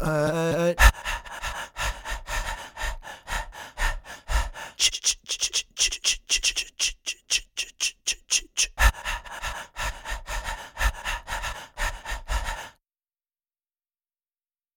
uh ch-